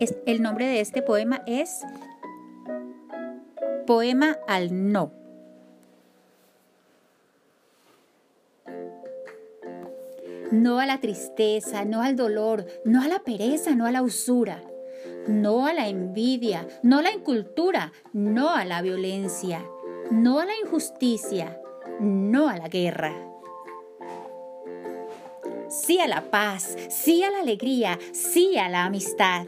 el nombre de este poema es Poema al No. No a la tristeza, no al dolor, no a la pereza, no a la usura, no a la envidia, no a la incultura, no a la violencia, no a la injusticia, no a la guerra. Sí a la paz, sí a la alegría, sí a la amistad